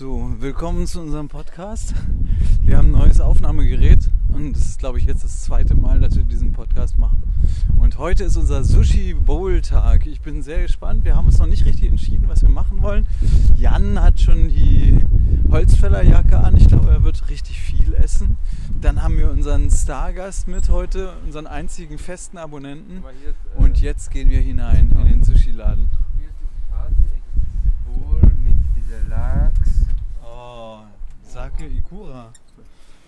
willkommen zu unserem Podcast. Wir haben ein neues Aufnahmegerät und es ist, glaube ich, jetzt das zweite Mal, dass wir diesen Podcast machen. Und heute ist unser Sushi Bowl Tag. Ich bin sehr gespannt. Wir haben uns noch nicht richtig entschieden, was wir machen wollen. Jan hat schon die Holzfällerjacke an. Ich glaube, er wird richtig viel essen. Dann haben wir unseren Stargast mit heute, unseren einzigen festen Abonnenten. Äh, Und jetzt gehen wir hinein in den Sushi-Laden. Hier ist die Karte, hier gibt es diese Bowl mit dieser Lachs. Sake Ikura.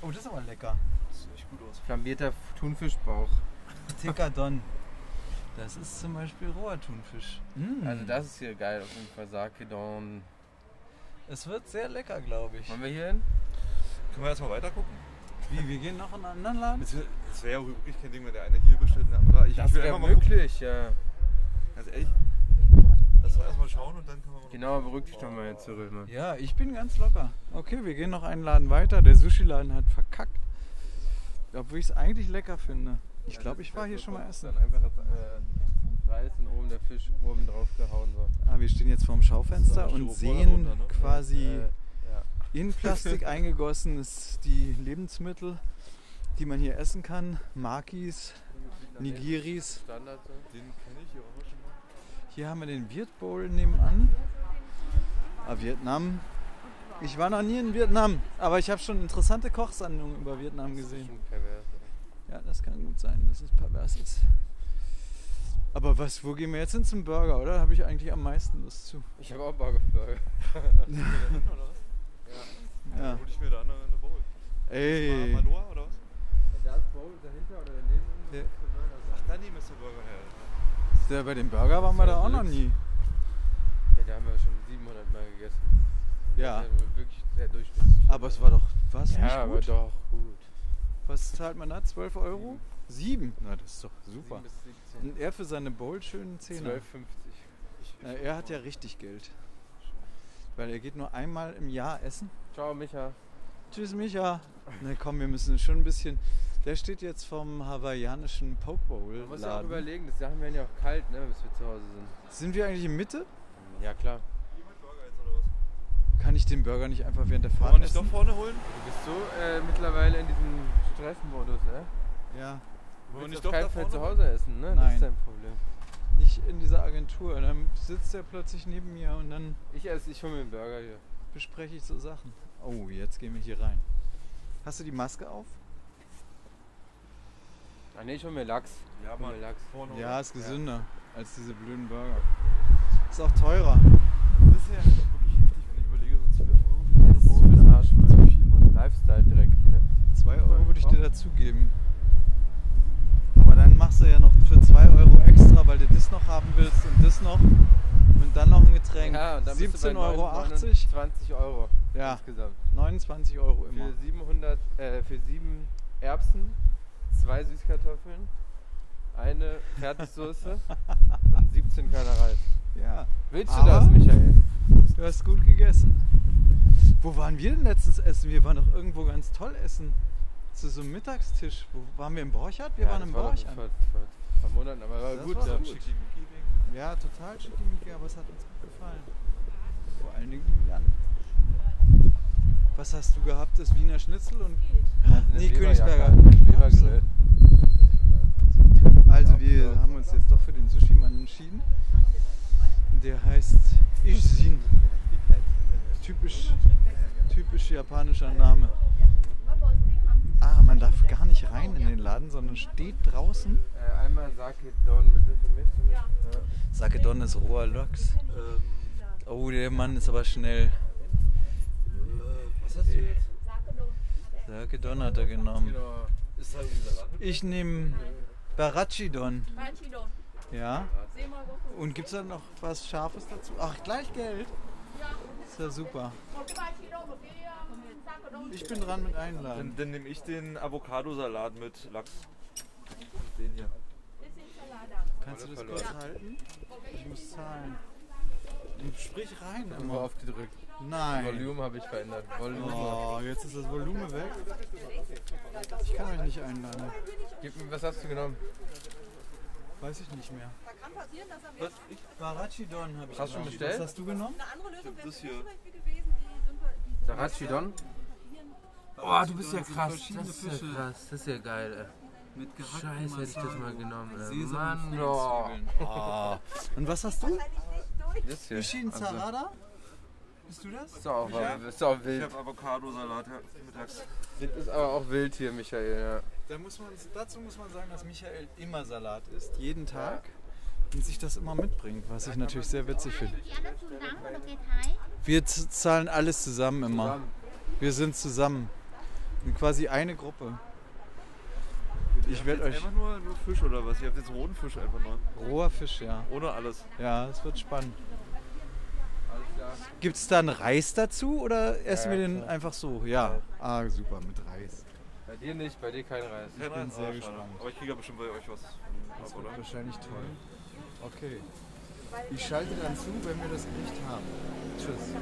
Oh, das ist aber lecker. Das sieht echt gut aus. Flambierter Thunfischbauch. Tikadon. Das ist zum Beispiel roher Thunfisch. Mm. Also das ist hier geil auf jeden Fall. Sake Don. Es wird sehr lecker, glaube ich. Wollen wir hier hin? Können wir erstmal weiter gucken? Wie, wir gehen noch in einen anderen Laden? Es wäre ja wirklich kein Ding, wenn der eine hier bestellt und der andere. Ich, Das wäre einfach mal gucken. möglich, ja. Ganz ehrlich. Lass mal erstmal schauen und dann können wir. Genau, beruhig dich doch mal jetzt zurück. Mann. Ja, ich bin ganz locker. Okay, wir gehen noch einen Laden weiter. Der Sushi-Laden hat verkackt. Obwohl ich es eigentlich lecker finde. Ich glaube, ich war hier schon mal essen. Dann einfach das äh, Reis und oben der Fisch oben drauf gehauen. So. Ah, wir stehen jetzt vorm Schaufenster und sehen darunter, ne? quasi Äh, ja. in Plastik eingegossen ist die Lebensmittel, die man hier essen kann. Makis, Nigiris. Standard. Den kenne ich hier auch schon mal. Hier haben wir den Viet Bowl nebenan. Ah, Vietnam. Ich war noch nie in Vietnam, aber ich habe schon interessante Kochsendungen über Vietnam Das ist gesehen. schon pervers, ey. Ja, das kann gut sein, dass es pervers ist. Aber was, wo gehen wir jetzt hin zum Burger, oder? Da habe ich eigentlich am meisten Lust zu. Ich habe auch Burger. Oder was? Ja. Hol ich mir da eine, eine Bowl. Ey. Mal Maloa oder was? Da ist Bowl dahinter oder daneben. Ja. der Burger. Ach, da nehmen ist der Burger her. Der, bei dem Burger waren wir da auch noch nie. Ja, da haben wir schon 700 Mal gegessen. Ja. Das ist wirklich sehr durchschnittlich. Aber es war doch, was? Ja, nicht aber gut? doch gut. Was zahlt man da? 12 Euro? 7? Na, das ist doch super. 7 bis 17. Und er für seine Bowl schönen 10 12,50. Ja, er hat ja richtig Geld. Weil er geht nur einmal im Jahr essen. Ciao, Micha. Tschüss, Micha. Na komm, wir müssen schon ein bisschen. Der steht jetzt vom hawaiianischen Poke Bowl. Man muss ja auch überlegen, das Sachen werden ja auch kalt, ne, bis wir zu Hause sind. Sind wir eigentlich in Mitte? Ja, klar. Hier mit Burger jetzt oder was? Kann ich den Burger nicht einfach während der Fahrt wir nicht doch essen? vorne holen? Du bist so äh, mittlerweile in diesem Stressmodus, ne? Ja, Du Wollen wir willst nicht doch keinen Fall zu? Hause essen, ne? Das Nein. ist dein Problem. nicht in dieser Agentur. Dann sitzt er plötzlich neben mir und dann Ich esse, ich hole mir einen Burger hier. bespreche ich so Sachen. Oh, jetzt gehen wir hier rein. Hast du die Maske auf? Ah ne, ich hole mir Lachs. Ja, hol Mann. mir Lachs. Vorne Ja, ist gesünder als diese blöden Burger. Ist auch teurer. Das ist ja wirklich heftig, wenn ich überlege, so 12 Euro für Das ist für den Arsch, Zu viel, Mann. Lifestyle-Dreck hier. 2 Euro würde ich dir dazugeben. Aber dann machst du ja noch für 2 Euro extra, weil du das noch haben willst und das noch. Und dann noch ein Getränk. Ja, und dann bist du 17,80 bei Euro. 20 Euro Ja. insgesamt. 29 Euro immer. Für 700, äh, für 7 Erbsen, zwei Süßkartoffeln, eine Fertigsoße und 17 Körner Reis. Ja. Willst du Aber- das, Michael? Du hast gut gegessen. Wo waren wir denn letztens essen? Wir waren doch irgendwo ganz toll essen. Zu so einem Mittagstisch. Wo waren wir im Borchardt? Wir Ja, waren das im war Borchardt. Vor, vor, vor Monaten, aber war Das gut. war ja. gut. Ja, total schickimicki, aber es hat uns gut gefallen. Vor allen Dingen Jan. Was hast du gehabt? Das Wiener Schnitzel und Nee, Königsberger. ein Webergrill. Also wir haben uns jetzt doch für den Sushi-Mann entschieden. Der heißt Ishzin. Typisch, typisch japanischer Name. Ah, man darf gar nicht rein in den Laden, sondern steht draußen. Äh, einmal Sake Don mit für mich. Ja. Sakedon ist roher Lachs. Ähm, Oh, der Mann ist aber schnell. Was hast du jetzt? Sakedon hat er genommen. Ich nehme Barachidon. Ja. Und gibt es da noch was Scharfes dazu? Ach, gleich Geld. Ist ja super. Ich bin dran mit Dann, einladen. dann nehme ich den Avocadosalat mit Lachs. Den hier. Kannst du das kurz halten? Ich muss zahlen. Sprich rein immer. aufgedrückt. Nein. Volumen habe ich verändert. Volumen. Oh, jetzt ist das Volumen weg. Ich kann euch nicht einladen. Gib mir, was hast du genommen? Weiß ich nicht mehr. Da kann passieren, dass er Was? Ich? Barachidon habe ich Hast du bestellt? Was hast du genommen? eine andere Lösung wäre Das zum hier. Beispiel gewesen, die, Sympa- die Sarachidon? Oh, du bist ja krass. Das ist ja krass. Das ist ja geil, ey. Mit Scheiße, hätte ich das mal genommen. Ey. Sesam Mann, und oh. Oh. Und was hast du? Das hier. Ishin Also, Sarada? Bist du das? ist auch, Ich hab- ist auch Ich wild. habe Avocadosalat mittags. Das ist aber auch wild hier, Michael. Ja. Da muss man, dazu muss man sagen, dass Michael immer Salat isst, jeden Tag. Und sich das immer mitbringt, was ich natürlich sehr witzig finde. Die anderen zusammen oder geht heim? Wir z- zahlen alles zusammen immer. Wir sind zusammen. Wir sind quasi eine Gruppe. Ich werde euch. einfach nur, nur Fisch oder was? Ihr habt jetzt roten Fisch einfach nur. Roher Fisch, ja. Ohne alles. Ja, es wird spannend. Gibt es da einen Reis dazu oder essen Ja, wir den klar. einfach so? Ja. Ah, super, mit Reis. Bei dir nicht, bei dir kein Reis. Kein bin Reis? sehr gespannt. Aber ich kriege ja bestimmt bei euch was. Das ab, wird oder? wahrscheinlich toll. Okay. Ich schalte dann zu, wenn wir das Gericht haben. Tschüss.